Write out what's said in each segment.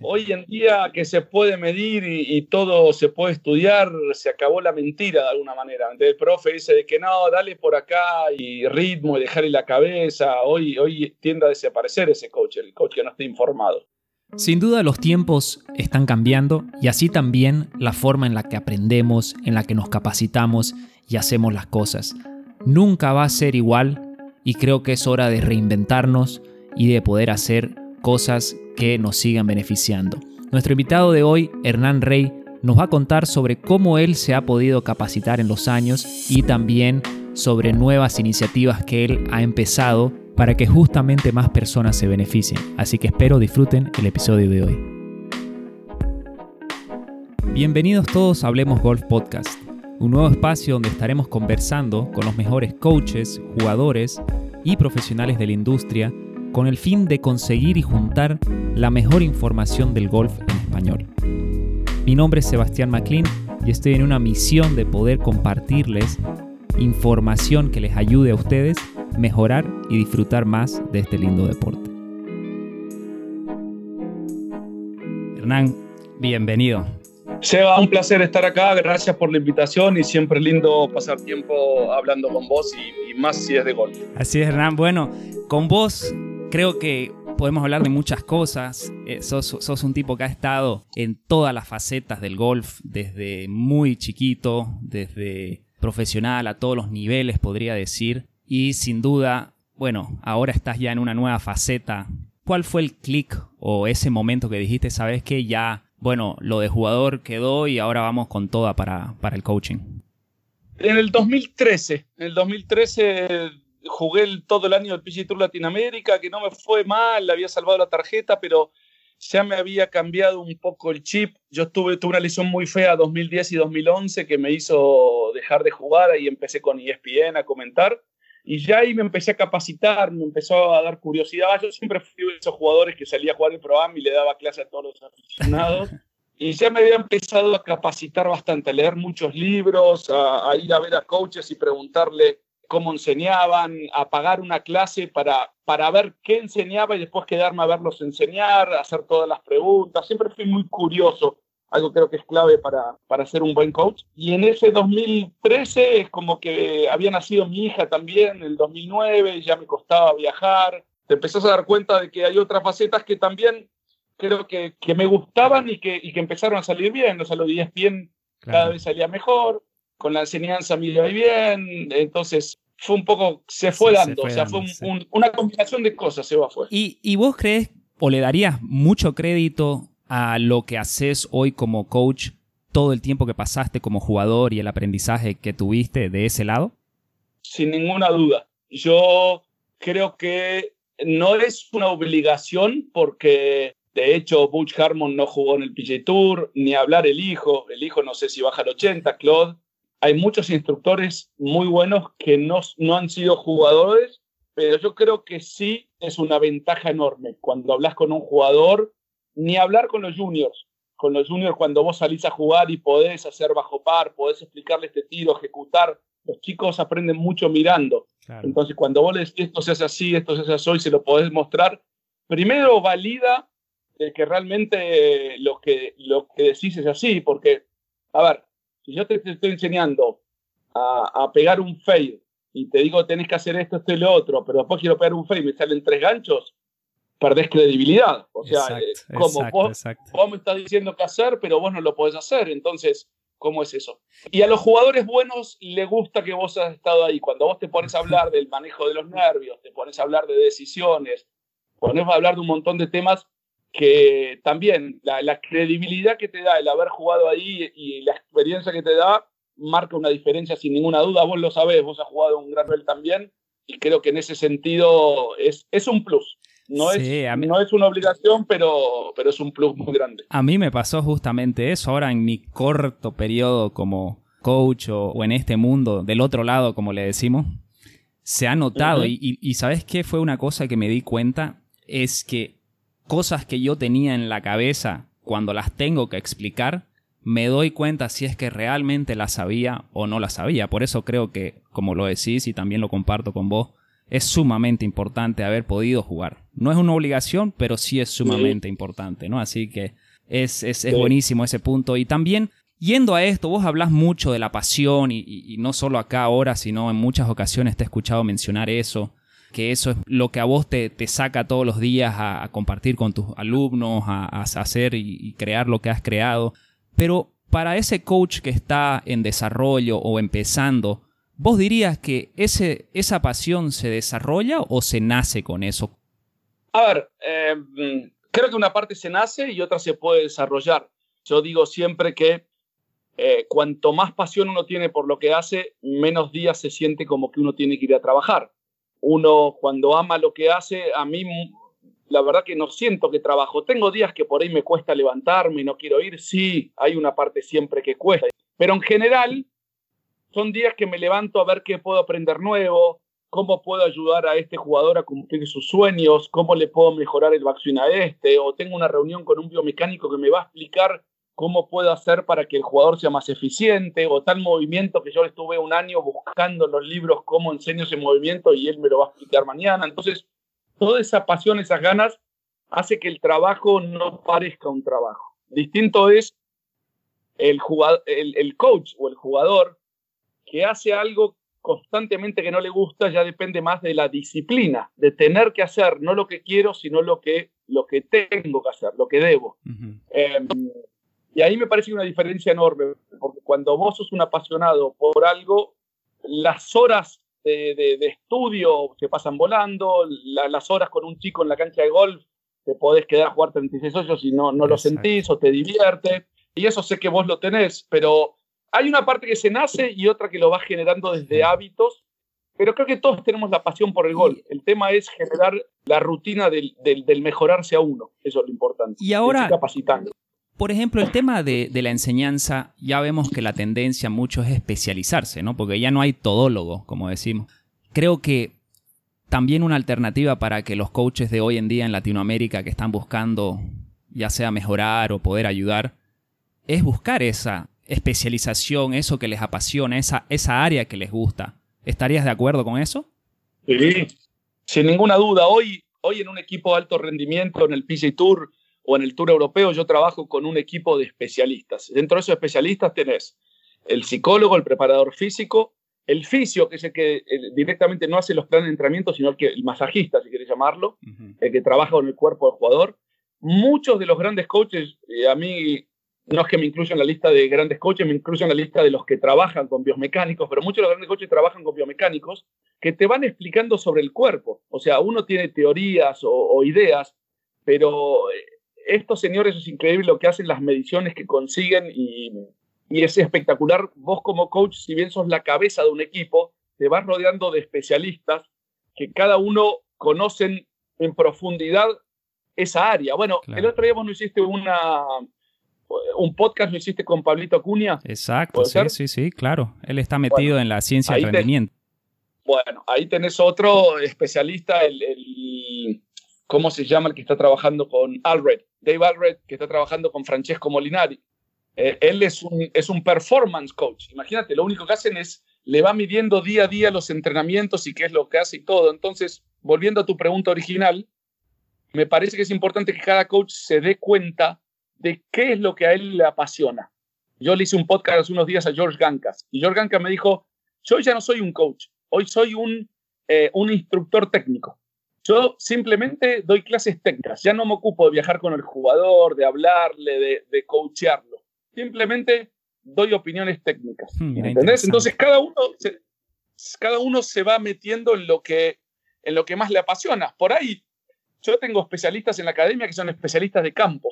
Hoy en día que se puede medir y, todo se puede estudiar, se acabó la mentira de alguna manera. El profe dice de que no, dale por acá y ritmo y dejarle la cabeza. Hoy, hoy tiende a desaparecer ese coach, el coach que no está informado. Sin duda los tiempos están cambiando y así también la forma en la que aprendemos, en la que nos capacitamos y hacemos las cosas. Nunca va a ser igual y creo que es hora de reinventarnos y de poder hacer cosas que nos sigan beneficiando. Nuestro invitado de hoy, Hernán Rey, nos va a contar sobre cómo él se ha podido capacitar en los años y también sobre nuevas iniciativas que él ha empezado para que justamente más personas se beneficien. Así que espero disfruten el episodio de hoy. Bienvenidos todos a Hablemos Golf Podcast, un nuevo espacio donde estaremos conversando con los mejores coaches, jugadores y profesionales de la industria con el fin de conseguir y juntar la mejor información del golf en español. Mi nombre es Sebastián McLean y estoy en una misión de poder compartirles información que les ayude a ustedes mejorar y disfrutar más de este lindo deporte. Hernán, bienvenido. Seba, un placer estar acá, gracias por la invitación y siempre lindo pasar tiempo hablando con vos y, más si es de golf. Así es, Hernán. Bueno, con vos creo que podemos hablar de muchas cosas. Eh, sos, un tipo que ha estado en todas las facetas del golf, desde muy chiquito, desde profesional a todos los niveles, podría decir. Y sin duda, bueno, ahora estás ya en una nueva faceta. ¿Cuál fue el clic o ese momento que dijiste, sabes que ya, bueno, lo de jugador quedó y ahora vamos con toda para, para el coaching? En el 2013, en el 2013 jugué todo el año del PGA Tour Latinoamérica, que no me fue mal, había salvado la tarjeta, pero ya me había cambiado un poco el chip. Yo tuve, tuve una lesión muy fea 2010 y 2011 que me hizo dejar de jugar y empecé con ESPN a comentar. Y ya ahí me empecé a capacitar, me empezó a dar curiosidad. Yo siempre fui de esos jugadores que salía a jugar el programa y le daba clase a todos los aficionados. y ya me había empezado a capacitar bastante, a leer muchos libros, a, ir a ver a coaches y preguntarle cómo enseñaban, a pagar una clase para, para ver qué enseñaba y después quedarme a verlos enseñar, hacer todas las preguntas. Siempre fui muy curioso algo creo que es clave para, para ser un buen coach. Y en ese 2013 es como que había nacido mi hija también, en el 2009, ya me costaba viajar. Te empezás a dar cuenta de que hay otras facetas que también creo que, que me gustaban y que, y que empezaron a salir bien. O sea, lo de bien cada vez salía mejor, con la enseñanza me iba bien, entonces fue un poco, se fue dando, o sea, fue una combinación de cosas, se va fue. ¿Y, ¿Y vos crees o le darías mucho crédito a lo que haces hoy como coach, todo el tiempo que pasaste como jugador y el aprendizaje que tuviste de ese lado? Sin ninguna duda. Yo creo que no es una obligación porque de hecho Butch Harmon no jugó en el PJ Tour, ni hablar el hijo, el hijo no sé si baja al 80, Claude. Hay muchos instructores muy buenos que no, no han sido jugadores, pero yo creo que sí es una ventaja enorme cuando hablas con un jugador ni hablar con los juniors. Con los juniors cuando vos salís a jugar y podés hacer bajo par, podés explicarle este tiro, ejecutar. Los chicos aprenden mucho mirando. Entonces cuando vos le decís esto se hace así, esto se hace así, y se lo podés mostrar, primero valida que realmente lo que, lo que decís es así, porque, a ver, si yo te, estoy enseñando a, a, pegar un fade y te digo tenés que hacer esto, esto y lo otro, pero después quiero pegar un fade y me salen tres ganchos, perdés credibilidad. O sea, eh, como vos, me estás diciendo qué hacer, pero vos no lo podés hacer. Entonces, ¿cómo es eso? Y a los jugadores buenos le gusta que vos hayas estado ahí. Cuando vos te pones a hablar del manejo de los nervios, te pones a hablar de decisiones, pones a hablar de un montón de temas que también la, credibilidad que te da el haber jugado ahí y la experiencia que te da marca una diferencia sin ninguna duda. Vos lo sabés, vos has jugado un gran nivel también y creo que en ese sentido es, es un plus. No, es, no es una obligación, pero, pero es un plus muy grande. A mí me pasó justamente eso ahora en mi corto periodo como coach o, en este mundo, del otro lado, como le decimos, se ha notado. y, y, ¿sabes qué fue una cosa que me di cuenta? Es que cosas que yo tenía en la cabeza, cuando las tengo que explicar, me doy cuenta si es que realmente las sabía o no las sabía. Por eso creo que, como lo decís y también lo comparto con vos, es sumamente importante haber podido jugar No es una obligación, pero sí es sumamente importante, ¿no? Así que es, es, buenísimo ese punto. Y también, yendo a esto, vos hablas mucho de la pasión y, no solo acá ahora, sino en muchas ocasiones te he escuchado mencionar eso, que eso es lo que a vos te, te saca todos los días a, compartir con tus alumnos, a, hacer y crear lo que has creado. Pero para ese coach que está en desarrollo o empezando, ¿vos dirías que ese, esa pasión se desarrolla o se nace con eso? A ver, em, creo que una parte se nace y otra se puede desarrollar. Yo digo siempre que eh, cuanto más pasión uno tiene por lo que hace, menos días se siente como que uno tiene que ir a trabajar. Uno cuando ama lo que hace, a mí la verdad que no siento que trabajo. Tengo días que por ahí me cuesta levantarme y no quiero ir. Sí, hay una parte siempre que cuesta. Pero en general, son días que me levanto a ver qué puedo aprender nuevo, cómo puedo ayudar a este jugador a cumplir sus sueños, cómo le puedo mejorar el vaccine a este, o tengo una reunión con un biomecánico que me va a explicar cómo puedo hacer para que el jugador sea más eficiente, o tal movimiento que yo estuve un año buscando en los libros cómo enseño ese movimiento y él me lo va a explicar mañana. Entonces, toda esa pasión, esas ganas, hace que el trabajo no parezca un trabajo. Distinto es el, jugador, el, coach o el jugador que hace algo constantemente que no le gusta, ya depende más de la disciplina, de tener que hacer no lo que quiero, sino lo que, lo que tengo que hacer, lo que debo. Em, y ahí me parece una diferencia enorme, porque cuando vos sos un apasionado por algo, las horas de, estudio se pasan volando, las horas con un chico en la cancha de golf, te podés quedar a jugar 36 hoyos y no, no lo sentís o te divierte. Y eso sé que vos lo tenés, pero hay una parte que se nace y otra que lo vas generando desde hábitos. Pero creo que todos tenemos la pasión por el golf. El tema es generar la rutina del, del, mejorarse a uno. Eso es lo importante. Y ahora, capacitando. Por ejemplo, el tema de, la enseñanza, ya vemos que la tendencia mucho es especializarse, ¿no? Porque ya no hay todólogo, como decimos. Creo que también una alternativa para que los coaches de hoy en día en Latinoamérica que están buscando ya sea mejorar o poder ayudar, es buscar esa especialización, eso que les apasiona, esa, esa área que les gusta. ¿Estarías de acuerdo con eso? Sí, sin ninguna duda. Hoy, hoy en un equipo de alto rendimiento, en el PGA Tour, o en el Tour Europeo yo trabajo con un equipo de especialistas. Dentro de esos especialistas tenés el psicólogo, el preparador físico, el fisio, que es el que directamente no hace los planes de entrenamiento, sino el, que, el masajista, si quieres llamarlo, el que trabaja con el cuerpo del jugador. Muchos de los grandes coaches, a mí no es que me incluyan en la lista de grandes coaches, me incluyo en la lista de los que trabajan con biomecánicos, pero muchos de los grandes coaches trabajan con biomecánicos que te van explicando sobre el cuerpo. O sea, uno tiene teorías o, o ideas, pero eh, estos señores es increíble lo que hacen, las mediciones que consiguen y, es espectacular. Vos como coach, si bien sos la cabeza de un equipo, te vas rodeando de especialistas que cada uno conocen en profundidad esa área. Bueno, el otro día vos no hiciste una, un podcast, lo hiciste con Pablito Acuña. Exacto, sí, sí, sí, claro. Él está metido en la ciencia del rendimiento. bueno, ahí tenés otro especialista, el, ¿cómo se llama el que está trabajando con Alred? Dave Alred, que está trabajando con Francesco Molinari. Eh, él es un, es un performance coach. Imagínate, lo único que hacen es, le va midiendo día a día los entrenamientos y qué es lo que hace y todo. Entonces, volviendo a tu pregunta original, me parece que es importante que cada coach se dé cuenta de qué es lo que a él le apasiona. Yo le hice un podcast hace unos días a George Gankas y George Gankas me dijo, yo ya no soy un coach, hoy soy un, eh, un instructor técnico. Yo simplemente doy clases técnicas, ya no me ocupo de viajar con el jugador, de hablarle, de, de coachearlo. Simplemente doy opiniones técnicas. Hmm, ¿Entendés? Entonces cada uno, se, cada uno se va metiendo en lo, que, en lo que más le apasiona. Por ahí, yo tengo especialistas en la academia que son especialistas de campo.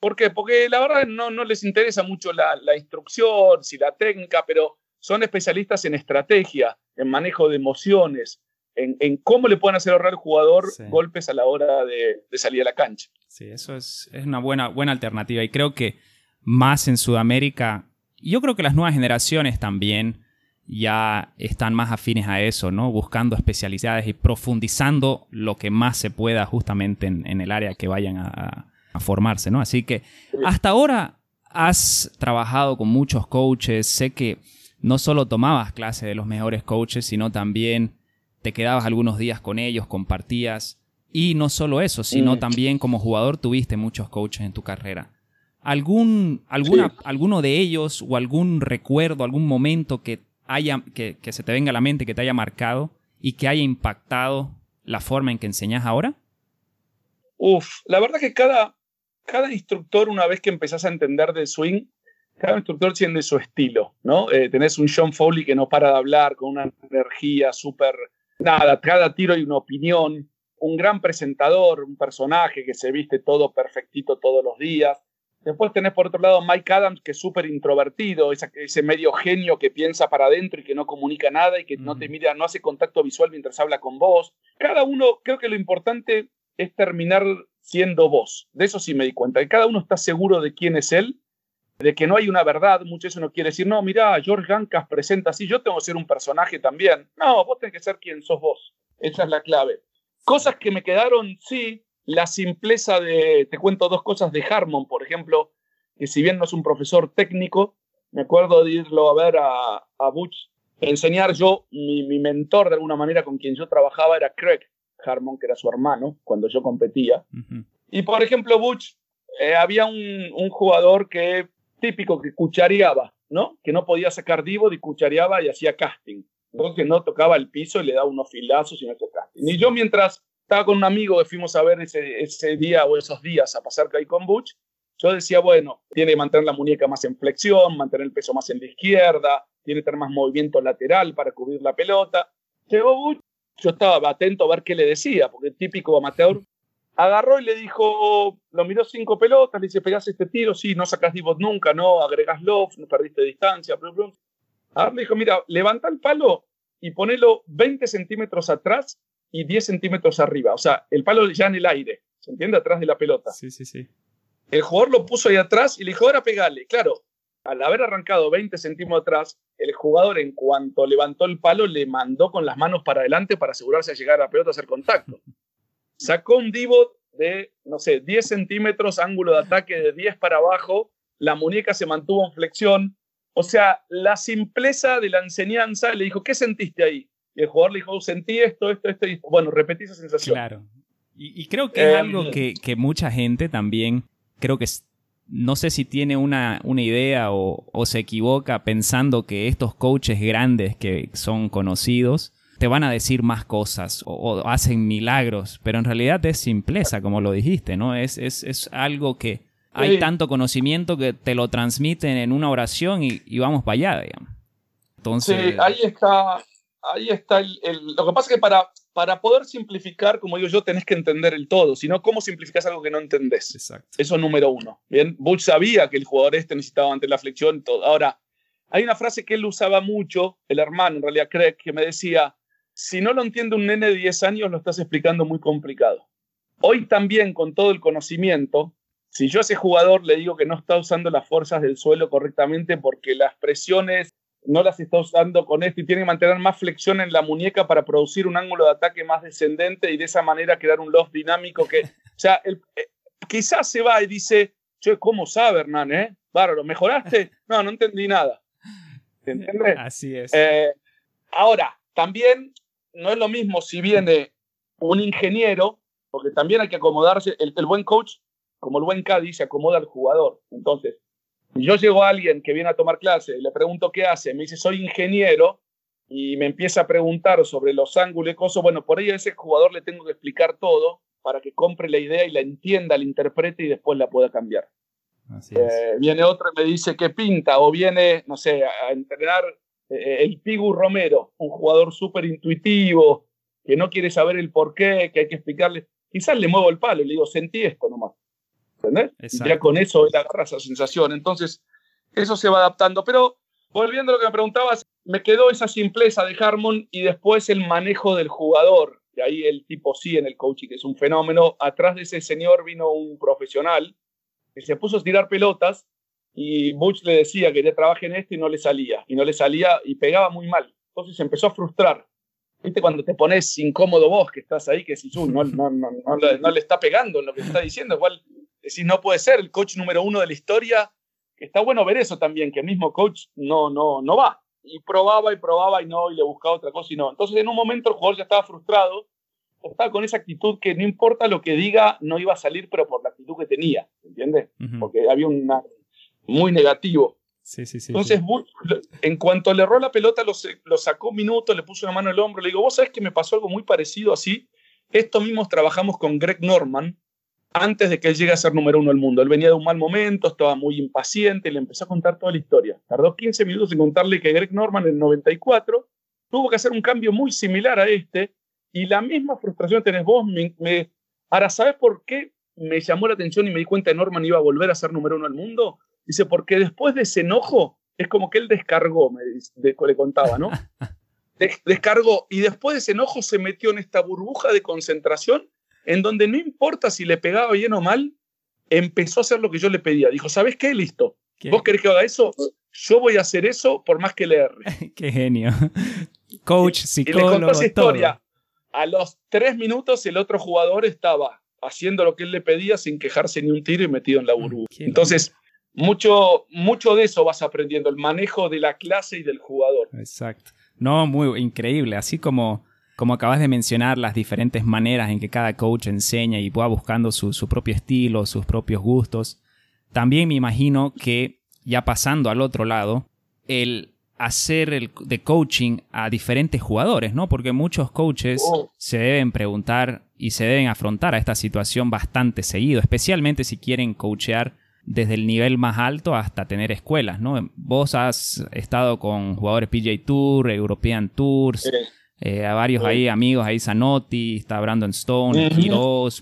¿Por qué? Porque la verdad no, no les interesa mucho la, la instrucción, si la técnica, pero son especialistas en estrategia, en manejo de emociones, en, cómo le pueden hacer ahorrar al jugador golpes a la hora de, salir a la cancha. Sí, eso es, una buena, buena alternativa y creo que más en Sudamérica, yo creo que las nuevas generaciones también ya están más afines a eso, ¿no? Buscando especialidades y profundizando lo que más se pueda justamente en, el área que vayan a, a, formarse, ¿no? Así que hasta ahora has trabajado con muchos coaches, sé que no solo tomabas clases de los mejores coaches, sino también te quedabas algunos días con ellos, compartías. Y no solo eso, sino mm. también como jugador tuviste muchos coaches en tu carrera. ¿Algún, alguna, ¿Alguno de ellos o algún recuerdo, algún momento que, haya, que, que se te venga a la mente, que te haya marcado y que haya impactado la forma en que enseñas ahora? Uf, la verdad que cada, cada instructor, una vez que empezás a entender de swing, cada instructor tiene su estilo, ¿no? Eh, tenés un John Foley que no para de hablar con una energía súper... Nada, cada tiro hay una opinión, un gran presentador, un personaje que se viste todo perfectito todos los días. Después tenés por otro lado Mike Adams, que es súper introvertido, ese medio genio que piensa para adentro y que no comunica nada y que no te mira, no hace contacto visual mientras habla con vos. Cada uno, creo que lo importante es terminar siendo vos. De eso sí me di cuenta, que cada uno está seguro de quién es él, de que no hay una verdad. Mucho eso no quiere decir, no, mira, George Gancas presenta así, yo tengo que ser un personaje también. No, vos tenés que ser quien sos vos. Esa es la clave. Cosas que me quedaron, sí, la simpleza de, te cuento dos cosas de Harmon, por ejemplo, que si bien no es un profesor técnico, me acuerdo de irlo a ver a, a Butch, enseñar yo, mi, mi, mentor de alguna manera con quien yo trabajaba era Craig Harmon, que era su hermano, cuando yo competía. Y por ejemplo, Butch, eh, había un, un, jugador que típico que cuchareaba, ¿no? Que no podía sacar divo y cuchareaba y hacía casting. Que no tocaba el piso y le daba unos filazos y no hacía casting. Y yo mientras estaba con un amigo que fuimos a ver ese, ese día o esos días a pasar ahí con Butch, yo decía, bueno, tiene que mantener la muñeca más en flexión, mantener el peso más en la izquierda, tiene que tener más movimiento lateral para cubrir la pelota. Llegó Butch, yo estaba atento a ver qué le decía, porque el típico amateur agarró y le dijo, lo miró cinco pelotas, le dice, pegás este tiro, sí, no sacas divot nunca, no, agregás loft, no perdiste distancia, blum, Ahora le dijo, mira, levanta el palo y ponelo 20 centímetros atrás y 10 centímetros arriba. O sea, el palo ya en el aire, ¿se entiende? Atrás de la pelota. Sí, sí, sí. El jugador lo puso ahí atrás y le dijo, ahora pegale. Claro, al haber arrancado 20 centímetros atrás, el jugador en cuanto levantó el palo le mandó con las manos para adelante para asegurarse de llegar a la pelota a hacer contacto. Sacó un divot de, no sé, 10 centímetros, ángulo de ataque de 10 para abajo, la muñeca se mantuvo en flexión. O sea, la simpleza de la enseñanza le dijo, ¿qué sentiste ahí? Y el jugador le dijo, sentí esto, esto, esto, y bueno, repetí esa sensación. Claro. Y, creo que es em, algo que, que, mucha gente también, creo que no sé si tiene una, una idea o, o, se equivoca pensando que estos coaches grandes que son conocidos te van a decir más cosas o, hacen milagros, pero en realidad es simpleza, como lo dijiste, ¿no? Es, es, es algo que hay tanto conocimiento que te lo transmiten en una oración y, y vamos para allá, digamos. Entonces... Sí, ahí está, ahí está el, Lo que pasa es que para, para poder simplificar, como digo yo, tenés que entender el todo, sino cómo simplificas algo que no entendés. Exacto. Eso es número uno. Bien, Butch sabía que el jugador este necesitaba ante la flexión y todo. Ahora, hay una frase que él usaba mucho, el hermano, en realidad Craig, que me decía, si no lo entiende un nene de 10 años, lo estás explicando muy complicado. Hoy también, con todo el conocimiento, si yo a ese jugador le digo que no está usando las fuerzas del suelo correctamente porque las presiones no las está usando con esto y tiene que mantener más flexión en la muñeca para producir un ángulo de ataque más descendente y de esa manera crear un loft dinámico que, o sea, el, eh, quizás se va y dice, che, ¿cómo sabe, Hernán? Eh? Bárbaro, ¿mejoraste? No, no entendí nada. ¿Se entiende? Así es. Eh, ahora, también no es lo mismo si viene un ingeniero, porque también hay que acomodarse, el, el buen coach, como el buen Caddy, se acomoda al jugador. Entonces, yo llego a alguien que viene a tomar clase y le pregunto qué hace, me dice soy ingeniero y me empieza a preguntar sobre los ángulos y cosas, bueno, por ahí a ese jugador le tengo que explicar todo para que compre la idea y la entienda, la interprete y después la pueda cambiar. Eh, viene otro y me dice que pinta o viene, no sé, a entrenar eh, el Pigu Romero, un jugador súper intuitivo, que no quiere saber el por qué, que hay que explicarle. Quizás le muevo el palo y le digo, sentí esto nomás. ¿entendés? Ya con eso él agarra esa sensación. Entonces, eso se va adaptando. Pero volviendo a lo que me preguntabas, me quedó esa simpleza de Harmon y después el manejo del jugador. Y ahí el tipo sí en el coaching, que es un fenómeno. Atrás de ese señor vino un profesional que se puso a tirar pelotas y Butch le decía que ya trabaje en esto y no le salía. Y no le salía y pegaba muy mal. Entonces se empezó a frustrar. ¿Viste cuando te pones incómodo vos que estás ahí, que si no, no, no, no, no, le está pegando en lo que está diciendo? Igual decís, no puede ser el coach número uno de la historia. Está bueno ver eso también, que el mismo coach no, no, no va. Y probaba y probaba y no, y le buscaba otra cosa y no. Entonces en un momento el jugador ya estaba frustrado. estaba con esa actitud que no importa lo que diga, no iba a salir, pero por la actitud que tenía, ¿entiendes? Porque había un muy negativo. Sí, sí, sí. Entonces, en cuanto le erró la pelota, lo, lo sacó un minuto, le puso una mano el hombro, le digo, vos sabés que me pasó algo muy parecido así. Esto mismo trabajamos con Greg Norman antes de que él llegue a ser número uno del mundo. Él venía de un mal momento, estaba muy impaciente, le empezó a contar toda la historia. Tardó 15 minutos en contarle que Greg Norman en el 94 tuvo que hacer un cambio muy similar a este y la misma frustración tenés vos. Me, ahora, ¿sabes por qué me llamó la atención y me di cuenta que Norman iba a volver a ser número uno del mundo? Dice, porque después de ese enojo, es como que él descargó, me le contaba, ¿no? descargó y después de ese enojo se metió en esta burbuja de concentración en donde no importa si le pegaba bien o mal, empezó a hacer lo que yo le pedía. Dijo, ¿sabes qué? Listo. ¿Vos querés que haga eso? Yo voy a hacer eso por más que le erre. qué genio. Coach, psicólogo, y le contó esa historia. A los tres minutos el otro jugador estaba haciendo lo que él le pedía sin quejarse ni un tiro y metido en la burbuja. Entonces, mucho, mucho de eso vas aprendiendo, el manejo de la clase y del jugador. Exacto. No, muy increíble. Así como, como acabas de mencionar, las diferentes maneras en que cada coach enseña y va buscando su, su propio estilo, sus propios gustos. También me imagino que, ya pasando al otro lado, el hacer el de coaching a diferentes jugadores, ¿no? Porque muchos coaches oh. se deben preguntar y se deben afrontar a esta situación bastante seguido, especialmente si quieren coachear desde el nivel más alto hasta tener escuelas, ¿no? Vos has estado con jugadores PJ Tour, European Tours, eh, a varios ahí amigos, ahí Zanotti, está Brandon Stone,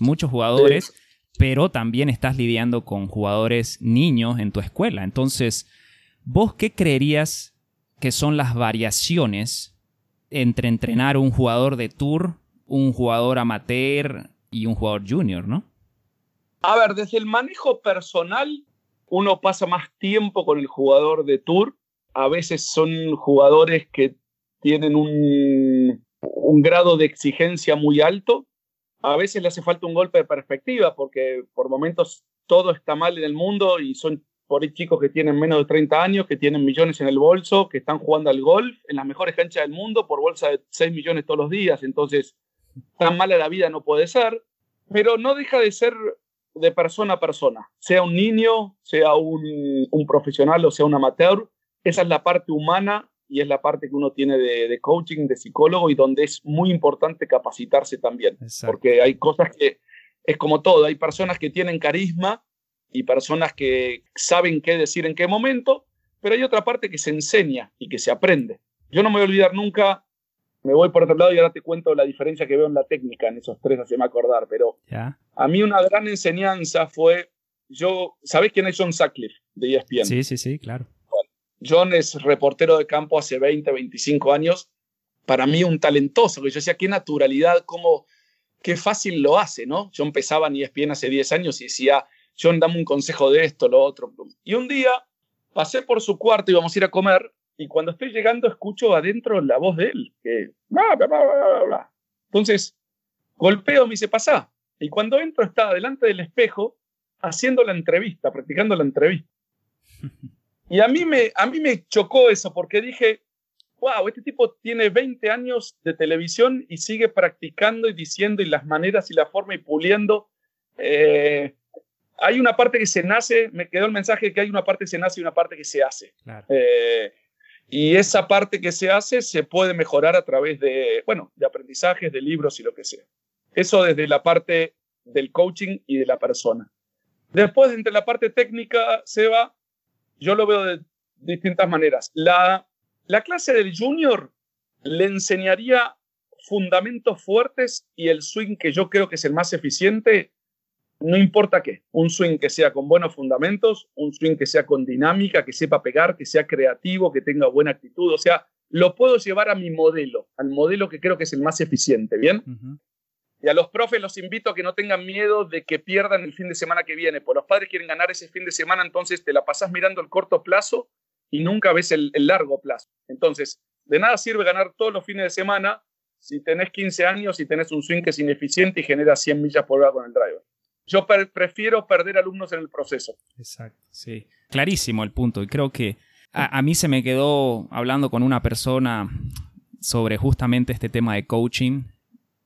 muchos jugadores, pero también estás lidiando con jugadores niños en tu escuela. Entonces, ¿vos qué creerías que son las variaciones entre entrenar un jugador de Tour, un jugador amateur y un jugador junior, ¿no? A ver, desde el manejo personal, uno pasa más tiempo con el jugador de tour. A veces son jugadores que tienen un, grado de exigencia muy alto. A veces le hace falta un golpe de perspectiva porque por momentos todo está mal en el mundo y son por ahí chicos que tienen menos de 30 años, que tienen millones en el bolso, que están jugando al golf en las mejores canchas del mundo por bolsa de 6 millones todos los días. Entonces, tan mala la vida no puede ser. Pero no deja de ser de persona a persona, sea un niño, sea un, profesional o sea un amateur, esa es la parte humana y es la parte que uno tiene de, coaching, de psicólogo y donde es muy importante capacitarse también, porque hay cosas que es como todo, hay personas que tienen carisma y personas que saben qué decir en qué momento, pero hay otra parte que se enseña y que se aprende. Yo no me voy a olvidar nunca me voy por otro lado y ahora te cuento la diferencia que veo en la técnica en esos tres, me acordar, pero a mí una gran enseñanza fue, yo, ¿sabés quién es John Sutcliffe de ESPN? Sí, sí, sí, claro. John es reportero de campo hace 20, 25 años, para mí un talentoso, que yo decía, qué naturalidad, cómo, qué fácil lo hace, ¿no? Yo empezaba en ESPN hace 10 años y decía, John, dame un consejo de esto, lo otro. Y un día pasé por su cuarto, y íbamos a ir a comer, y cuando estoy llegando escucho adentro la voz de él, que bla, bla, bla, bla, Entonces, golpeo, me dice, pasa. Y cuando entro está delante del espejo haciendo la entrevista, practicando la entrevista. Y a mí me, a mí me chocó eso porque dije, wow, este tipo tiene 20 años de televisión y sigue practicando y diciendo y las maneras y la forma y puliendo. Eh, hay una parte que se nace, me quedó el mensaje que hay una parte que se nace y una parte que se hace. Claro. Eh, y esa parte que se hace se puede mejorar a través de, bueno, de aprendizajes, de libros y lo que sea. Eso desde la parte del coaching y de la persona. Después, entre la parte técnica, Seba, yo lo veo de distintas maneras. La, la clase del junior le enseñaría fundamentos fuertes y el swing que yo creo que es el más eficiente no importa qué, un swing que sea con buenos fundamentos, un swing que sea con dinámica, que sepa pegar, que sea creativo, que tenga buena actitud, o sea, lo puedo llevar a mi modelo, al modelo que creo que es el más eficiente, ¿bien? Y a los profes los invito a que no tengan miedo de que pierdan el fin de semana que viene, porque los padres quieren ganar ese fin de semana, entonces te la pasas mirando el corto plazo y nunca ves el, el largo plazo. Entonces, de nada sirve ganar todos los fines de semana si tenés 15 años y tenés un swing que es ineficiente y genera 100 millas por hora con el driver. Yo prefiero perder alumnos en el proceso. Exacto, sí. Clarísimo el punto. Y creo que a, mí se me quedó hablando con una persona sobre justamente este tema de coaching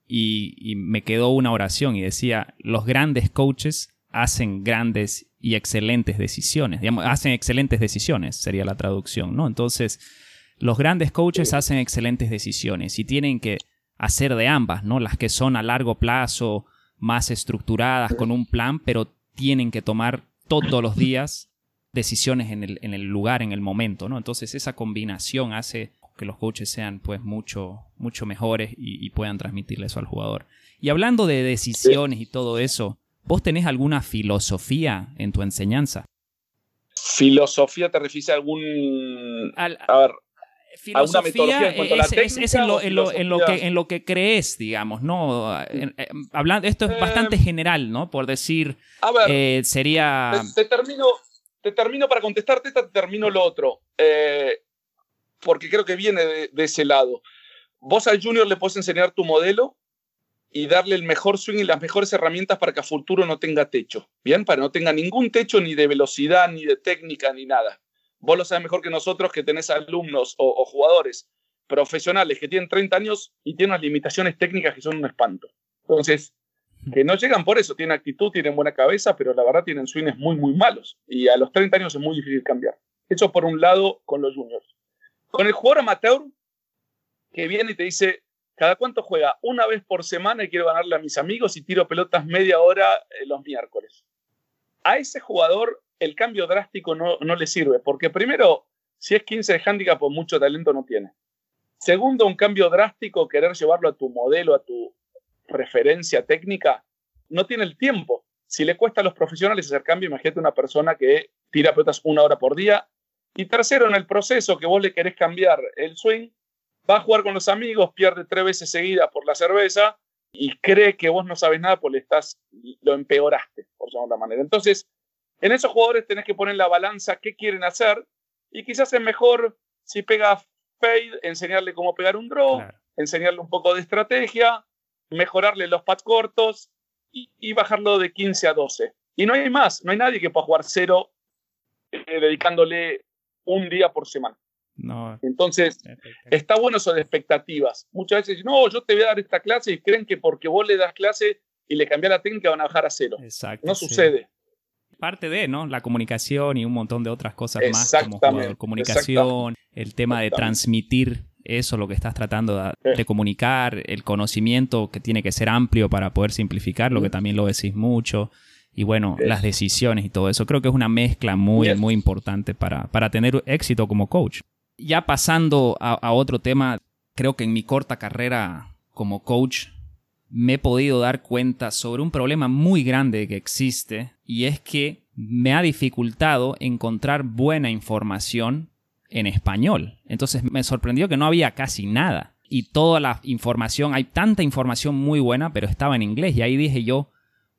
y, me quedó una oración y decía, los grandes coaches hacen grandes y excelentes decisiones, hacen excelentes decisiones, sería la traducción, ¿no? Entonces, los grandes coaches hacen excelentes decisiones y tienen que hacer de ambas, ¿no? Las que son a largo plazo, más estructuradas, con un plan, pero tienen que tomar todos los días decisiones en el, en el lugar, en el momento, ¿no? Entonces esa combinación hace que los coaches sean pues mucho, mucho mejores y, puedan transmitirle eso al jugador. Y hablando de decisiones y todo eso, ¿vos tenés alguna filosofía en tu enseñanza? ¿Filosofía te refieres a algún... a ver, filosofía es, en, lo, que, en lo que crees, digamos, ¿no? hablando, esto es bastante eh, general, ¿no? Por decir, eh, sería... Te, termino, te termino para contestarte, te termino lo otro, eh, porque creo que viene de, ese lado. Vos al junior le puedes enseñar tu modelo y darle el mejor swing y las mejores herramientas para que a futuro no tenga techo, ¿bien? Para no tenga ningún techo ni de velocidad, ni de técnica, ni nada. Vos lo sabes mejor que nosotros que tenés alumnos o, jugadores profesionales que tienen 30 años y tienen unas limitaciones técnicas que son un espanto. Entonces, que no llegan por eso, tienen actitud, tienen buena cabeza, pero la verdad tienen swings muy, muy malos. Y a los 30 años es muy difícil cambiar. Eso por un lado con los juniors. Con el jugador amateur, que viene y te dice, ¿cada cuánto juega? Una vez por semana y quiero ganarle a mis amigos y tiro pelotas media hora eh, los miércoles. A ese jugador el cambio drástico no, no le sirve, porque primero, si es 15 de handicap, pues mucho talento no tiene. Segundo, un cambio drástico, querer llevarlo a tu modelo, a tu referencia técnica, no tiene el tiempo. Si le cuesta a los profesionales hacer cambio, imagínate una persona que tira pelotas una hora por día. Y tercero, en el proceso que vos le querés cambiar el swing, va a jugar con los amigos, pierde tres veces seguida por la cerveza y cree que vos no sabes nada porque estás, lo empeoraste, por llamarlo de manera. Entonces, en esos jugadores tenés que poner la balanza qué quieren hacer y quizás es mejor si pega fade, enseñarle cómo pegar un draw, enseñarle un poco de estrategia, mejorarle los pads cortos y, bajarlo de 15 a 12. Y no hay más, no hay nadie que pueda jugar cero eh, dedicándole un día por semana. No. Entonces, está bueno eso de expectativas. Muchas veces dicen, no, yo te voy a dar esta clase y creen que porque vos le das clase y le cambias la técnica van a bajar a cero. Exacto, no sucede parte de, ¿no? La comunicación y un montón de otras cosas más como Comunicación, el tema de transmitir eso, lo que estás tratando de, comunicar, el conocimiento que tiene que ser amplio para poder simplificar, lo que también lo decís mucho. Y bueno, las decisiones y todo eso. Creo que es una mezcla muy, muy importante para, para tener éxito como coach. Ya pasando a otro tema, creo que en mi corta carrera como coach me he podido dar cuenta sobre un problema muy grande que existe y es que me ha dificultado encontrar buena información en español. Entonces me sorprendió que no había casi nada. Y toda la información, hay tanta información muy buena, pero estaba en inglés. Y ahí dije yo,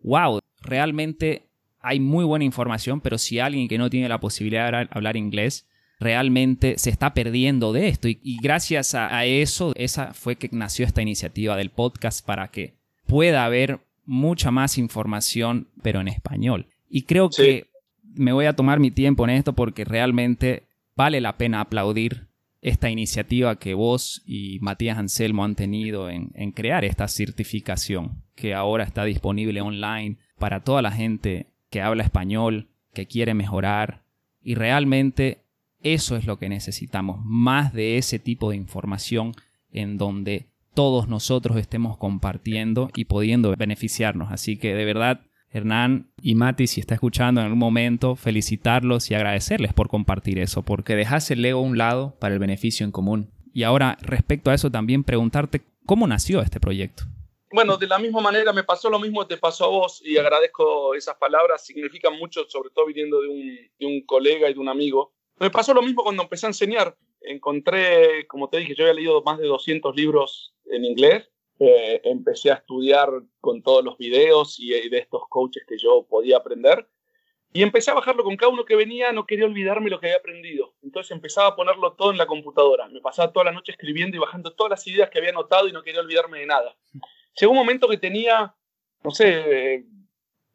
wow, realmente hay muy buena información, pero si alguien que no tiene la posibilidad de hablar inglés realmente se está perdiendo de esto. Y, gracias a, eso, esa fue que nació esta iniciativa del podcast para que pueda haber mucha más información, pero en español. Y creo que me voy a tomar mi tiempo en esto porque realmente vale la pena aplaudir esta iniciativa que vos y Matías Anselmo han tenido en, en crear esta certificación que ahora está disponible online para toda la gente que habla español, que quiere mejorar y realmente eso es lo que necesitamos, más de ese tipo de información en donde todos nosotros estemos compartiendo y pudiendo beneficiarnos. Así que de verdad, Hernán y Mati, si está escuchando en algún momento, felicitarlos y agradecerles por compartir eso, porque dejas el ego a un lado para el beneficio en común. Y ahora, respecto a eso, también preguntarte cómo nació este proyecto. Bueno, de la misma manera me pasó lo mismo te pasó a vos y agradezco esas palabras, significan mucho, sobre todo viniendo de un, de un colega y de un amigo. Me pasó lo mismo cuando empecé a enseñar. Encontré, como te dije, yo había leído más de 200 libros en inglés. Eh, empecé a estudiar con todos los videos y, de estos coaches que yo podía aprender. Y empecé a bajarlo con cada uno que venía, no quería olvidarme lo que había aprendido. Entonces empezaba a ponerlo todo en la computadora. Me pasaba toda la noche escribiendo y bajando todas las ideas que había anotado y no quería olvidarme de nada. Llegó un momento que tenía, no sé,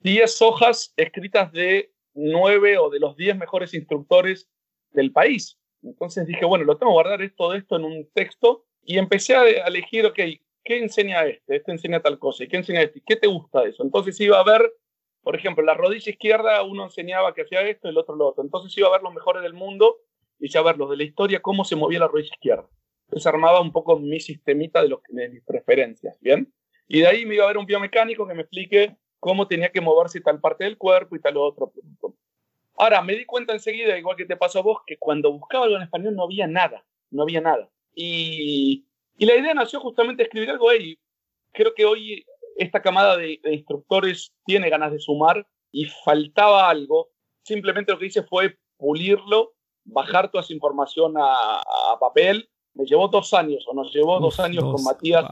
10 hojas escritas de 9 o de los 10 mejores instructores del país. Entonces dije, bueno, lo tengo que guardar todo esto en un texto y empecé a, elegir, ok, ¿qué enseña este? Este enseña tal cosa. ¿Y qué enseña este? ¿Qué te gusta de eso? Entonces iba a ver, por ejemplo, la rodilla izquierda uno enseñaba que hacía esto, el otro lo otro. Entonces iba a ver los mejores del mundo y ya a ver los de la historia, cómo se movía la rodilla izquierda. Entonces armaba un poco mi sistemita de, los, de mis preferencias, ¿bien? Y de ahí me iba a ver un biomecánico que me explique cómo tenía que moverse tal parte del cuerpo y tal otro. Ahora, me di cuenta enseguida, igual que te pasó a vos, que cuando buscaba algo en español no había nada, no había nada. Y, y la idea nació justamente escribir algo ahí. Creo que hoy esta camada de, instructores tiene ganas de sumar y faltaba algo. Simplemente lo que hice fue pulirlo, bajar toda esa información a, papel. Me llevó dos años, o nos llevó dos años con Matías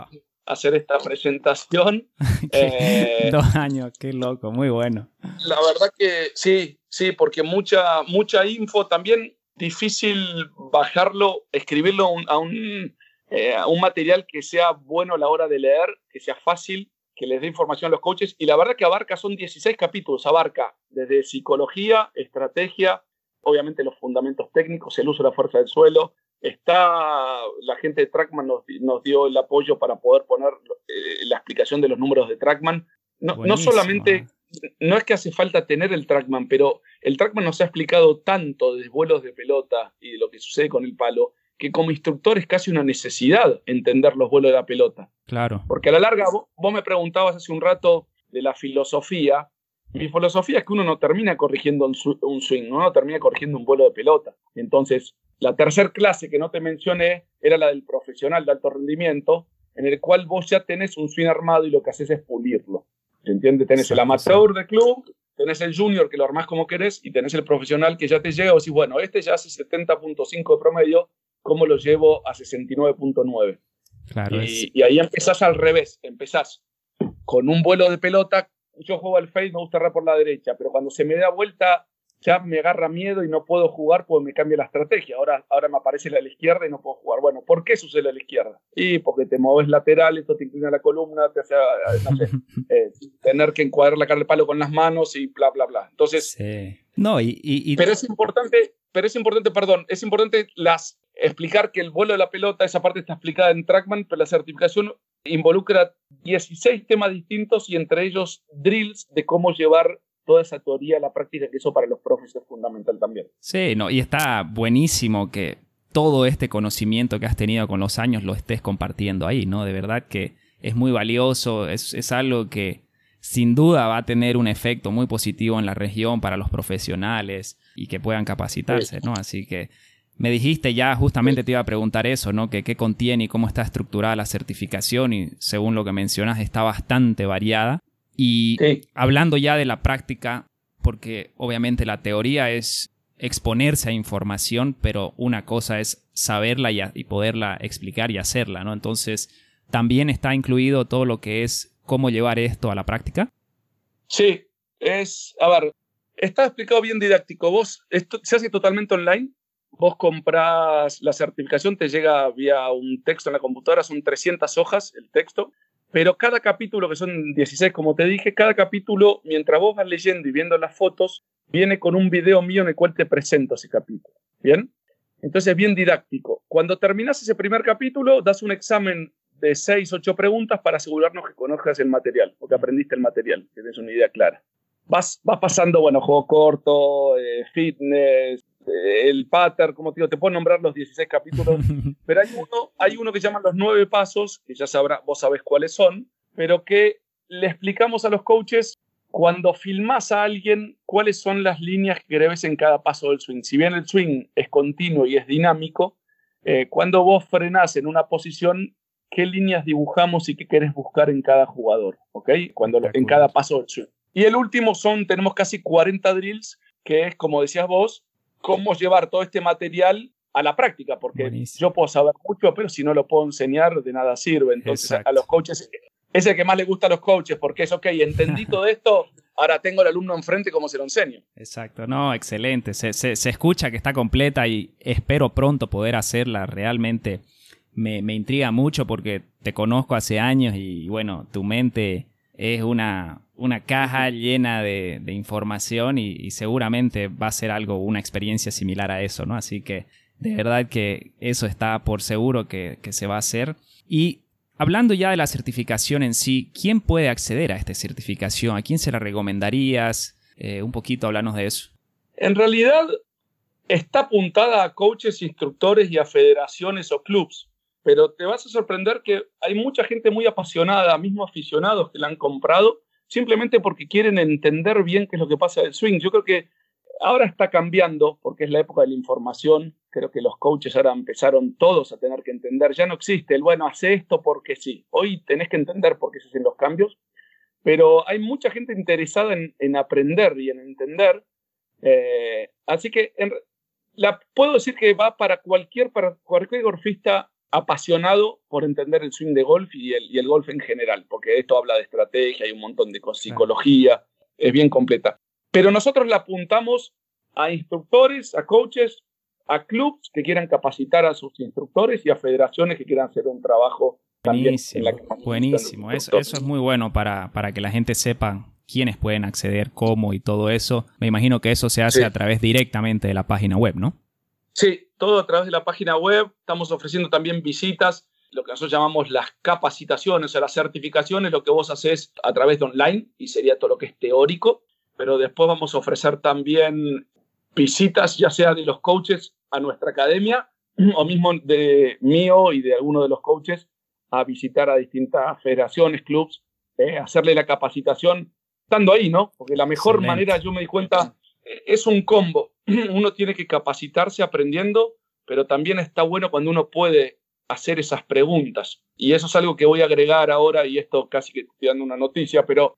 hacer esta presentación. Eh, dos años, qué loco, muy bueno. La verdad que sí, sí, porque mucha, mucha info, también difícil bajarlo, escribirlo a un, eh, un material que sea bueno a la hora de leer, que sea fácil, que les dé información a los coaches. Y la verdad que abarca, son 16 capítulos, abarca desde psicología, estrategia, obviamente los fundamentos técnicos, el uso de la fuerza del suelo, Está, la gente de Trackman nos, nos dio el apoyo para poder poner eh, la explicación de los números de Trackman. No, no solamente, no es que hace falta tener el Trackman, pero el Trackman nos ha explicado tanto de vuelos de pelota y de lo que sucede con el palo, que como instructor es casi una necesidad entender los vuelos de la pelota. Claro. Porque a la larga, vos, vos me preguntabas hace un rato de la filosofía. Mi filosofía es que uno no termina corrigiendo un swing, uno no termina corrigiendo un vuelo de pelota. Entonces, la tercera clase que no te mencioné era la del profesional de alto rendimiento, en el cual vos ya tenés un swing armado y lo que haces es pulirlo. ¿Se entiende? Tenés el amateur de club, tenés el junior que lo armás como querés y tenés el profesional que ya te llega y decís, bueno, este ya hace 70.5 de promedio, ¿cómo lo llevo a 69.9? Claro, y, y, ahí empezás al revés, empezás con un vuelo de pelota, yo juego al face, me gusta errar por la derecha, pero cuando se me da vuelta ya me agarra miedo y no puedo jugar porque me cambia la estrategia. Ahora, ahora me aparece la a la izquierda y no puedo jugar. Bueno, ¿por qué sucede a la izquierda? Y porque te mueves lateral, esto te inclina la columna, te hace, no sé, eh, tener que encuadrar la cara del palo con las manos y bla, bla, bla. Entonces, no, y, pero es importante, pero es importante, perdón, es importante las explicar que el vuelo de la pelota, esa parte está explicada en Trackman, pero la certificación involucra 16 temas distintos y entre ellos drills de cómo llevar toda esa teoría, la práctica, que eso para los profes es fundamental también. Sí, no, y está buenísimo que todo este conocimiento que has tenido con los años lo estés compartiendo ahí, ¿no? De verdad que es muy valioso, es, algo que sin duda va a tener un efecto muy positivo en la región para los profesionales y que puedan capacitarse, ¿no? Así que me dijiste ya, justamente te iba a preguntar eso, ¿no? Que qué contiene y cómo está estructurada la certificación y según lo que mencionas está bastante variada. Y hablando ya de la práctica, porque obviamente la teoría es exponerse a información, pero una cosa es saberla y, poderla explicar y hacerla, ¿no? Entonces, ¿también está incluido todo lo que es cómo llevar esto a la práctica? Sí, es, a ver, está explicado bien didáctico. Vos, esto se hace totalmente online. Vos compras la certificación, te llega vía un texto en la computadora, son 300 hojas el texto, pero cada capítulo, que son 16 como te dije, cada capítulo, mientras vos vas leyendo y viendo las fotos, viene con un video mío en el cual te presento ese capítulo. ¿Bien? Entonces es bien didáctico. Cuando terminas ese primer capítulo, das un examen de 6, 8 preguntas para asegurarnos que conozcas el material o que aprendiste el material, que tienes una idea clara. Vas, vas pasando, bueno, juego corto, eh, fitness, el pattern, como te digo, te puedo nombrar los 16 capítulos, pero hay uno, hay uno que se llama Los Nueve Pasos, que ya sabrá, vos sabés cuáles son, pero que le explicamos a los coaches cuando filmas a alguien cuáles son las líneas que debes en cada paso del swing. Si bien el swing es continuo y es dinámico, eh, cuando vos frenás en una posición, qué líneas dibujamos y qué querés buscar en cada jugador, ¿ok? Cuando, en cada paso del swing. Y el último son, tenemos casi 40 drills, que es, como decías vos, cómo llevar todo este material a la práctica, porque yo puedo saber mucho, pero si no lo puedo enseñar, de nada sirve. Entonces, a los coaches, es el que más le gusta a los coaches, porque es, ok, entendí todo esto, ahora tengo al alumno enfrente, ¿cómo se lo enseño? Exacto, no, excelente. Se, se, escucha que está completa y espero pronto poder hacerla. Realmente me, me intriga mucho porque te conozco hace años y, bueno, tu mente es una, una caja llena de, información y, seguramente va a ser algo, una experiencia similar a eso, ¿no? Así que de verdad que eso está por seguro que, se va a hacer. Y Hablando ya de la certificación en sí, ¿quién puede acceder a esta certificación? ¿A quién se la recomendarías? Eh, un poquito hablarnos de eso. En realidad está apuntada a coaches, instructores y a federaciones o clubs, pero te vas a sorprender que hay mucha gente muy apasionada, mismo aficionados que la han comprado, simplemente porque quieren entender bien qué es lo que pasa del swing. Yo creo que ahora está cambiando porque es la época de la información. Creo que los coaches ahora empezaron todos a tener que entender. Ya no existe el bueno, hace esto porque sí. Hoy tenés que entender por qué se hacen los cambios. Pero hay mucha gente interesada en, aprender y en entender. Eh, así que la, puedo decir que va para cualquier, para cualquier golfista apasionado por entender el swing de golf y el, y el golf en general, porque esto habla de estrategia, hay un montón de cosas, psicología, es bien completa. Pero nosotros la apuntamos a instructores, a coaches, a clubs que quieran capacitar a sus instructores y a federaciones que quieran hacer un trabajo buenísimo, buenísimo. Eso, eso, es muy bueno para, para que la gente sepa quiénes pueden acceder, cómo y todo eso. Me imagino que eso se hace a través directamente de la página web, ¿no? Sí, todo a través de la página web. Estamos ofreciendo también visitas, lo que nosotros llamamos las capacitaciones o las certificaciones, lo que vos haces a través de online y sería todo lo que es teórico pero después vamos a ofrecer también visitas, ya sea de los coaches a nuestra academia o mismo de mío y de alguno de los coaches a visitar a distintas federaciones, clubs, eh, hacerle la capacitación estando ahí, ¿no? Porque la mejor manera, yo me di cuenta, es un combo. Uno tiene que capacitarse aprendiendo, pero también está bueno cuando uno puede hacer esas preguntas. Y eso es algo que voy a agregar ahora, y esto casi que estoy dando una noticia, pero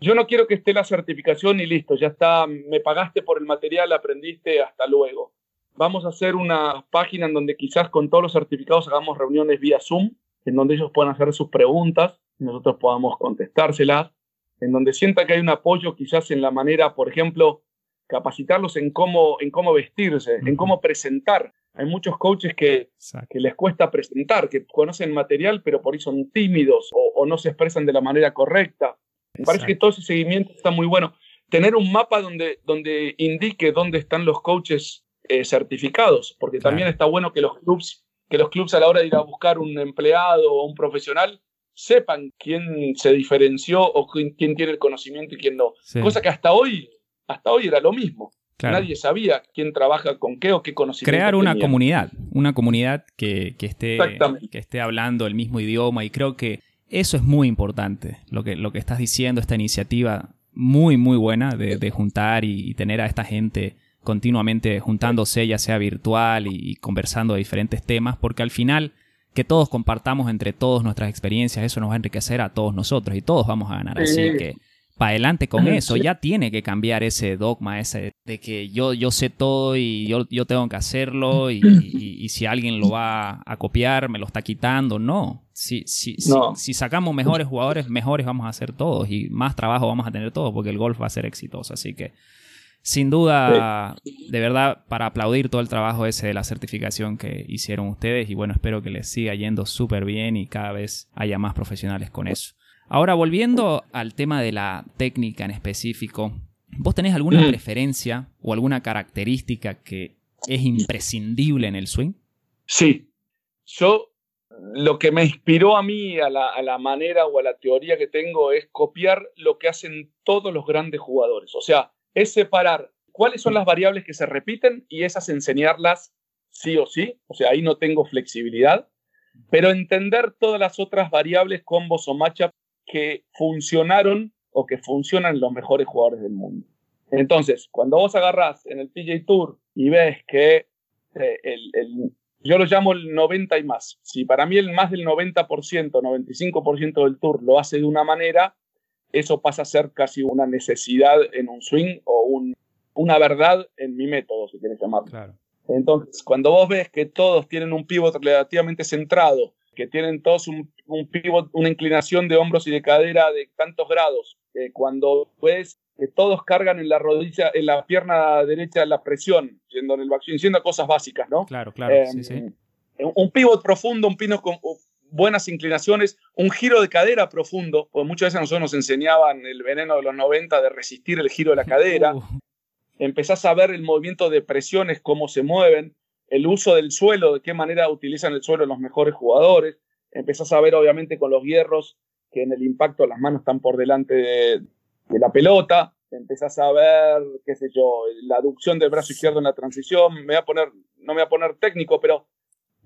yo no quiero que esté la certificación y listo, ya está, me pagaste por el material, aprendiste, hasta luego. Vamos a hacer una página en donde quizás con todos los certificados hagamos reuniones vía Zoom, en donde ellos puedan hacer sus preguntas y nosotros podamos contestárselas, en donde sienta que hay un apoyo quizás en la manera, por ejemplo, capacitarlos en cómo, en cómo vestirse, en cómo presentar. Hay muchos coaches que, que, les cuesta presentar, que conocen material, pero por ahí son tímidos o, o no se expresan de la manera correcta. Me parece que todo ese seguimiento está muy bueno. Tener un mapa donde, donde indique dónde están los coaches eh, certificados, porque también está bueno que los clubs, que los clubs a la hora de ir a buscar un empleado o un profesional sepan quién se diferenció o quién, tiene el conocimiento y quién no. Cosa que hasta hoy, hasta hoy era lo mismo. Nadie sabía quién trabaja con qué o qué conocimiento. Crear una comunidad, una comunidad que, que, esté, que esté hablando el mismo idioma y creo que eso es muy importante, lo que, lo que estás diciendo, esta iniciativa muy, muy buena de, juntar y, tener a esta gente continuamente juntándose, ya sea virtual y, conversando de diferentes temas, porque al final que todos compartamos entre todos nuestras experiencias, eso nos va a enriquecer a todos nosotros y todos vamos a ganar. Así que para adelante con eso. Ya tiene que cambiar ese dogma ese de que yo, yo sé todo y yo, yo tengo que hacerlo y, si alguien lo va a copiar me lo está quitando. No. Si, si, si, sacamos mejores jugadores, mejores vamos a hacer todos y más trabajo vamos a tener todos porque el golf va a ser exitoso. Así que sin duda, de verdad, para aplaudir todo el trabajo ese de la certificación que hicieron ustedes y bueno, espero que les siga yendo súper bien y cada vez haya más profesionales con eso. Ahora, volviendo al tema de la técnica en específico, ¿vos tenés alguna preferencia o alguna característica que es imprescindible en el swing? Sí. Yo, lo que me inspiró a mí a la, a la manera o a la teoría que tengo es copiar lo que hacen todos los grandes jugadores. O sea, es separar cuáles son las variables que se repiten y esas enseñarlas sí o sí. O sea, ahí no tengo flexibilidad. Pero entender todas las otras variables, combos o matchups que funcionaron o que funcionan los mejores jugadores del mundo. Entonces, cuando vos agarrás en el PJ Tour y ves que eh, el, yo lo llamo el 90 y más, si para mí el más del 90%, 95% del tour lo hace de una manera, eso pasa a ser casi una necesidad en un swing o un, una verdad en mi método, si quieres llamarlo. Claro. Entonces, cuando vos ves que todos tienen un pivot relativamente centrado, que tienen todos un, un pivot, una inclinación de hombros y de cadera de tantos grados, cuando ves que todos cargan en la rodilla, en la pierna derecha la presión, yendo en el siendo cosas básicas, ¿no? Claro, claro, sí, sí. Em, un pivot profundo, un pino con buenas inclinaciones, un giro de cadera profundo, porque muchas veces a nosotros nos enseñaban el veneno de los 90 de resistir el giro de la cadera. Uh. Empezás a ver el movimiento de presiones, cómo se mueven, el uso del suelo, de qué manera utilizan el suelo los mejores jugadores, empezás a ver obviamente con los hierros que en el impacto las manos están por delante de, la pelota, empezás a ver, qué sé yo, la aducción del brazo izquierdo en la transición, me voy a poner, no me voy a poner técnico, pero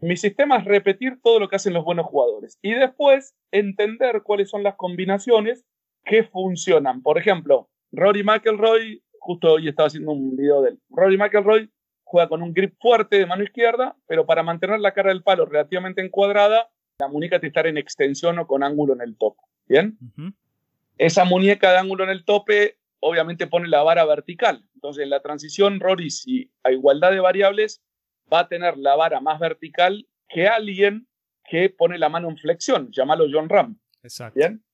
mi sistema es repetir todo lo que hacen los buenos jugadores y después entender cuáles son las combinaciones que funcionan. Por ejemplo, Rory McElroy, justo hoy estaba haciendo un video de él. Rory McElroy juega con un grip fuerte de mano izquierda, pero para mantener la cara del palo relativamente encuadrada, la muñeca tiene que estar en extensión o con ángulo en el tope. ¿Bien? Esa muñeca de ángulo en el tope obviamente pone la vara vertical. Entonces, en la transición, Rory, si a igualdad de variables, va a tener la vara más vertical que alguien que pone la mano en flexión, llámalo John Ram. Exacto. ¿Bien?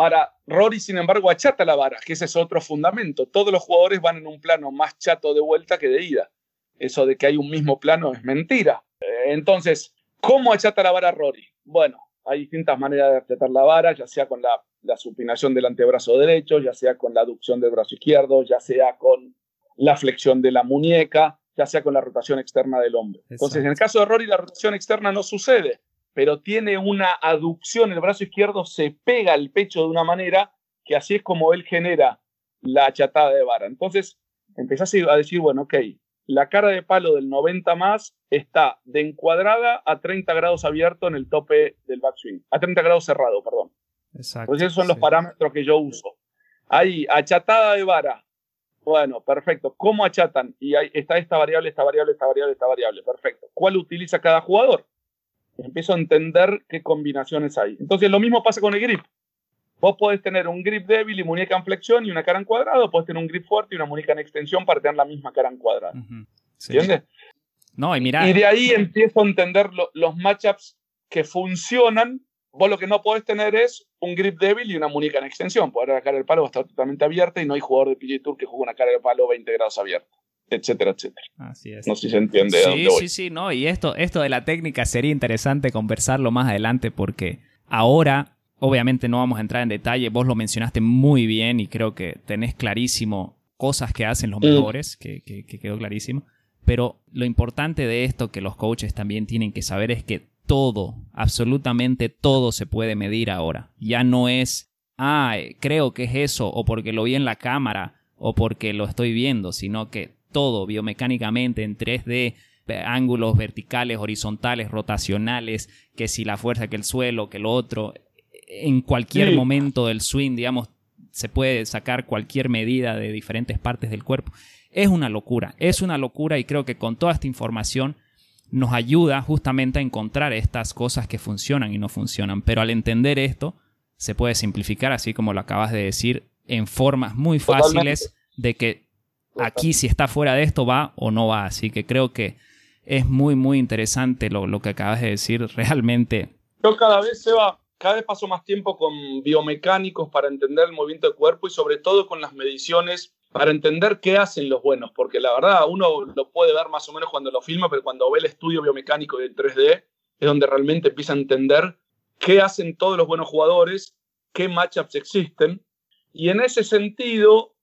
Ahora, Rory, sin embargo, achata la vara, que ese es otro fundamento. Todos los jugadores van en un plano más chato de vuelta que de ida. Eso de que hay un mismo plano es mentira. Eh, entonces, ¿cómo achata la vara Rory? Bueno, hay distintas maneras de achatar la vara, ya sea con la, la supinación del antebrazo derecho, ya sea con la aducción del brazo izquierdo, ya sea con la flexión de la muñeca, ya sea con la rotación externa del hombro. Entonces, en el caso de Rory, la rotación externa no sucede, pero tiene una aducción, el brazo izquierdo se pega al pecho de una manera que así es como él genera la achatada de vara. Entonces, empezás a decir, bueno, ok, la cara de palo del 90 más está de encuadrada a 30 grados abierto en el tope del backswing, a 30 grados cerrado, perdón. Exacto. Entonces, esos son los parámetros que yo uso. Ahí, achatada de vara, bueno, perfecto. ¿Cómo achatan? Y ahí está esta variable, esta variable, esta variable, esta variable. Perfecto. ¿Cuál utiliza cada jugador? Empiezo a entender qué combinaciones hay. Entonces, lo mismo pasa con el grip. Vos podés tener un grip débil y muñeca en flexión y una cara en cuadrado, podés tener un grip fuerte y una muñeca en extensión para tener la misma cara en cuadrado. ¿Entiendes? No, y mira. Y de ahí empiezo a entender los matchups que funcionan Vos lo que no podés tener es un grip débil y una muñeca en extensión. Porque la cara del palo va a estar totalmente abierta y no hay jugador de PG Tour que juegue una cara de palo 20 grados abierta, etcétera, etcétera. Así es. No sé si se entiende. Sí, sí, sí, no. Y esto, esto de la técnica sería interesante conversarlo más adelante porque ahora, obviamente no vamos a entrar en detalle. Vos lo mencionaste muy bien y creo que tenés clarísimo cosas que hacen los mm. mejores, que, que quedó clarísimo. Pero lo importante de esto que los coaches también tienen que saber es que todo, absolutamente todo se puede medir ahora. Ya no es, ah, creo que es eso, o porque lo vi en la cámara, o porque lo estoy viendo, sino que todo biomecánicamente en 3D, ángulos verticales, horizontales, rotacionales, que si la fuerza, que el suelo, que lo otro, en cualquier momento del swing, digamos, se puede sacar cualquier medida de diferentes partes del cuerpo. Es una locura, es una locura y creo que con toda esta información nos ayuda justamente a encontrar estas cosas que funcionan y no funcionan. Pero al entender esto, se puede simplificar, así como lo acabas de decir, en formas muy fáciles de que aquí si está fuera de esto va o no va. Así que creo que es muy, muy interesante lo, lo que acabas de decir realmente. Yo cada vez se va, cada vez paso más tiempo con biomecánicos para entender el movimiento del cuerpo y sobre todo con las mediciones para entender qué hacen los buenos, porque la verdad uno lo puede ver más o menos cuando lo filma, pero cuando ve el estudio biomecánico del 3D es donde realmente empieza a entender qué hacen todos los buenos jugadores, qué matchups existen. Y en ese sentido,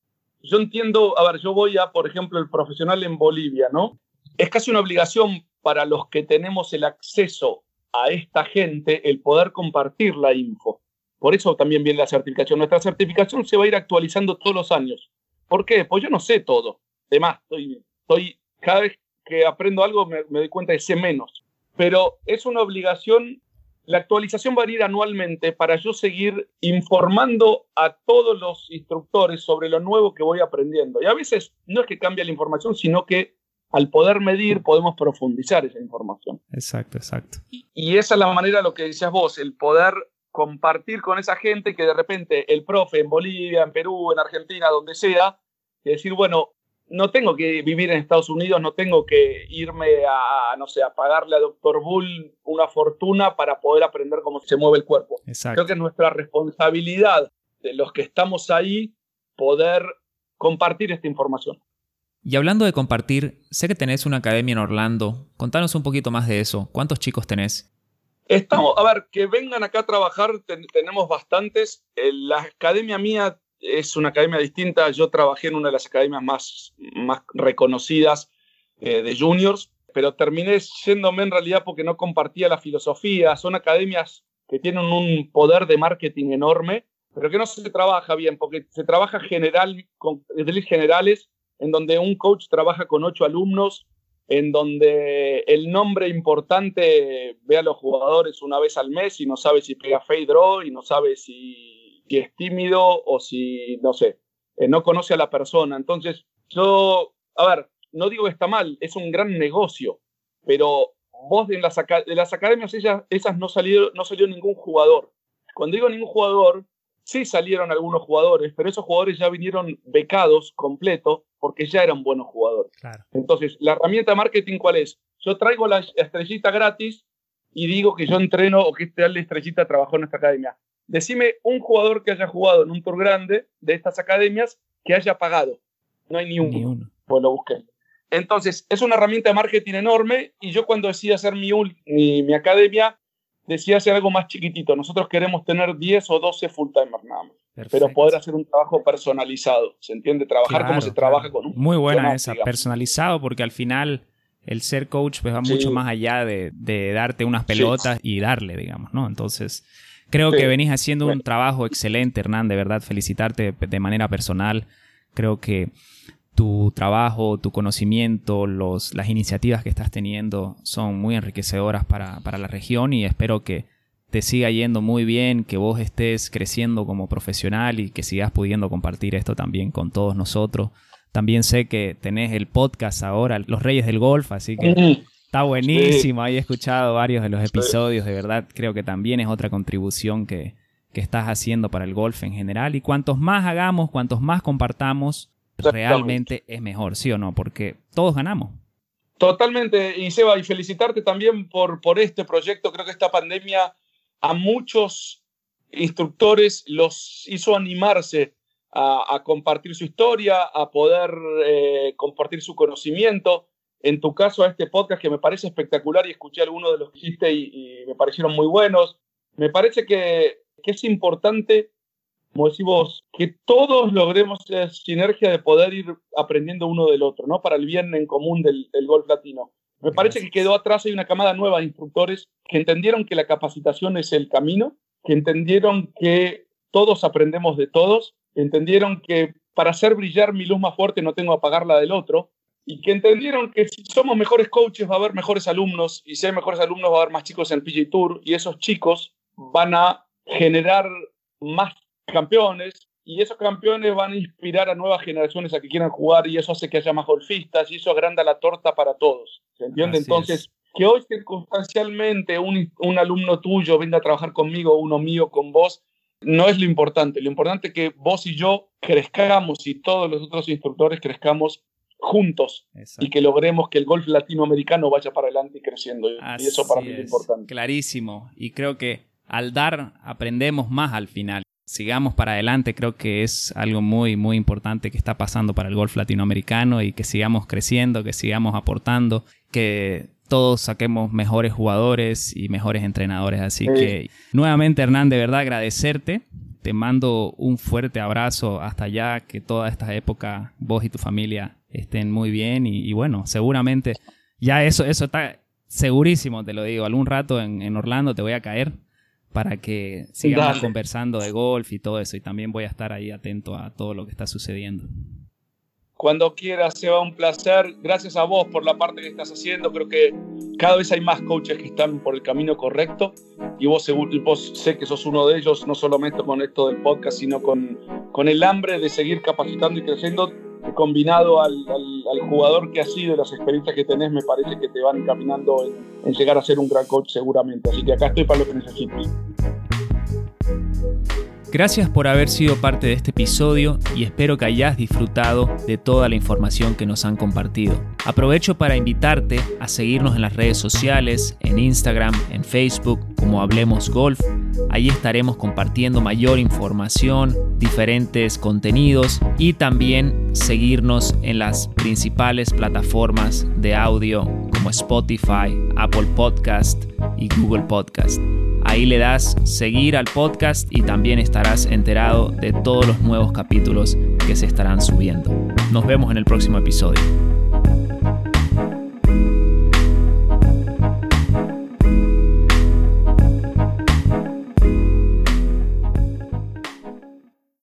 yo entiendo, a ver, yo voy a, por ejemplo, el profesional en Bolivia, ¿no? Es casi una obligación para los que tenemos el acceso a esta gente el poder compartir la info. Por eso también viene la certificación. Nuestra certificación se va a ir actualizando todos los años. ¿Por qué? Pues yo no sé todo. Además, estoy, estoy cada vez que aprendo algo me, doy cuenta de sé menos. Pero es una obligación, la actualización va a ir anualmente para yo seguir informando a todos los instructores sobre lo nuevo que voy aprendiendo. Y a veces no es que cambie la información, sino que al poder medir podemos profundizar esa información. Exacto, exacto. Y, y esa es la manera, lo que decías vos, el poder compartir con esa gente que de repente el profe en Bolivia, en Perú, en Argentina, donde sea, y decir, bueno, no tengo que vivir en Estados Unidos, no tengo que irme a, no sé, a pagarle a Dr. Bull una fortuna para poder aprender cómo se mueve el cuerpo. Creo que es nuestra responsabilidad de los que estamos ahí poder compartir esta información. Y hablando de compartir, sé que tenés una academia en Orlando. Contanos un poquito más de eso. ¿Cuántos chicos tenés? Estamos, a ver, que vengan acá a trabajar, tenemos bastantes. Eh, la academia mía es una academia distinta. Yo trabajé en una de las academias más, más reconocidas eh, de juniors, pero terminé yéndome en realidad porque no compartía la filosofía. Son academias que tienen un poder de marketing enorme, pero que no se trabaja bien, porque se trabaja general, con drills generales, en donde un coach trabaja con ocho alumnos, en donde el nombre importante ve a los jugadores una vez al mes y no sabe si pega fade draw y no sabe si, si es tímido o si, no sé, eh, no conoce a la persona. Entonces, yo, a ver, no digo que está mal, es un gran negocio, pero vos de las, de las academias esas no salió, no salió ningún jugador. Cuando digo ningún jugador, sí salieron algunos jugadores, pero esos jugadores ya vinieron becados completo porque ya eran buenos jugadores. Entonces, la herramienta de marketing, ¿cuál es? Yo traigo la estrellita gratis y digo que yo entreno o que este estrellita trabajó en esta academia. Decime un jugador que haya jugado en un tour grande de estas academias que haya pagado. No hay ni uno. Pues lo busqué. Entonces, es una herramienta de marketing enorme y yo cuando decía hacer mi, mi, academia, decía hacer algo más chiquitito. Nosotros queremos tener 10 o 12 full-timers nada más. Pero poder hacer un trabajo personalizado, ¿se entiende? Trabajar como se trabaja con un... Muy buena esa, personalizado, porque al final el ser coach pues, va mucho más allá de, darte unas pelotas y darle, digamos, ¿no? Entonces, creo que venís haciendo un trabajo excelente, Hernán, de verdad, felicitarte de manera personal. Creo que tu trabajo, tu conocimiento, los, las iniciativas que estás teniendo son muy enriquecedoras para, para, la región y espero que te siga yendo muy bien, que vos estés creciendo como profesional y que sigas pudiendo compartir esto también con todos nosotros. También sé que tenés el podcast ahora, Los Reyes del Golf, así que está buenísimo. Ahí he escuchado varios de los episodios, de verdad creo que también es otra contribución que, que estás haciendo para el golf en general. Y cuantos más hagamos, cuantos más compartamos, realmente es mejor, ¿sí o no? Porque todos ganamos. Totalmente, y Seba, y felicitarte también por, por este proyecto. Creo que esta pandemia a muchos instructores los hizo animarse a, compartir su historia, a poder eh, compartir su conocimiento. En tu caso, a este podcast que me parece espectacular y escuché algunos de los que hiciste y, me parecieron muy buenos. Me parece que, que es importante como decimos, que todos logremos esa sinergia de poder ir aprendiendo uno del otro, ¿no? Para el bien en común del, golf latino. Me parece que quedó atrás, hay una camada nueva de instructores que entendieron que la capacitación es el camino, que entendieron que todos aprendemos de todos, que entendieron que para hacer brillar mi luz más fuerte no tengo que apagar la del otro, y que entendieron que si somos mejores coaches va a haber mejores alumnos, y si hay mejores alumnos va a haber más chicos en PG Tour, y esos chicos van a generar más campeones y esos campeones van a inspirar a nuevas generaciones a que quieran jugar y eso hace que haya más golfistas y eso agranda la torta para todos. ¿Se entiende? Entonces, que hoy circunstancialmente un, un, alumno tuyo venga a trabajar conmigo, uno mío con vos, no es lo importante. Lo importante es que vos y yo crezcamos y todos los otros instructores crezcamos juntos y que logremos que el golf latinoamericano vaya para adelante y creciendo. y eso para mí es importante. Clarísimo. Y creo que al dar aprendemos más al final sigamos para adelante. Creo que es algo muy, muy importante que está pasando para el golf latinoamericano y que sigamos creciendo, que sigamos aportando, que todos saquemos mejores jugadores y mejores entrenadores. Así que nuevamente, Hernán, de verdad agradecerte. Te mando un fuerte abrazo hasta allá, que toda esta época vos y tu familia estén muy bien y, bueno, seguramente ya eso, eso está segurísimo, te lo digo. Algún rato en, en Orlando te voy a caer para que sigamos conversando de golf y todo eso. Y también voy a estar ahí atento a todo lo que está sucediendo. Cuando quieras, va un placer. Gracias a vos por la parte que estás haciendo. Creo que cada vez hay más coaches que están por el camino correcto. Y vos, vos sé que sos uno de ellos, no solamente con esto del podcast, sino con, con el hambre de seguir capacitando y creciendo combinado al, jugador que has sido y las experiencias que tenés, me parece que te van caminando en, llegar a ser un gran coach seguramente. Así que acá estoy para lo que necesites. Gracias por haber sido parte de este episodio y espero que hayas disfrutado de toda la información que nos han compartido. Aprovecho para invitarte a seguirnos en las redes sociales, en Instagram, en Facebook, como Hablemos Golf. Ahí estaremos compartiendo mayor información, diferentes contenidos y también seguirnos en las principales plataformas de audio como Spotify, Apple Podcast y Google Podcast. Ahí le das seguir al podcast y también estarás enterado de todos los nuevos capítulos que se estarán subiendo. Nos vemos en el próximo episodio.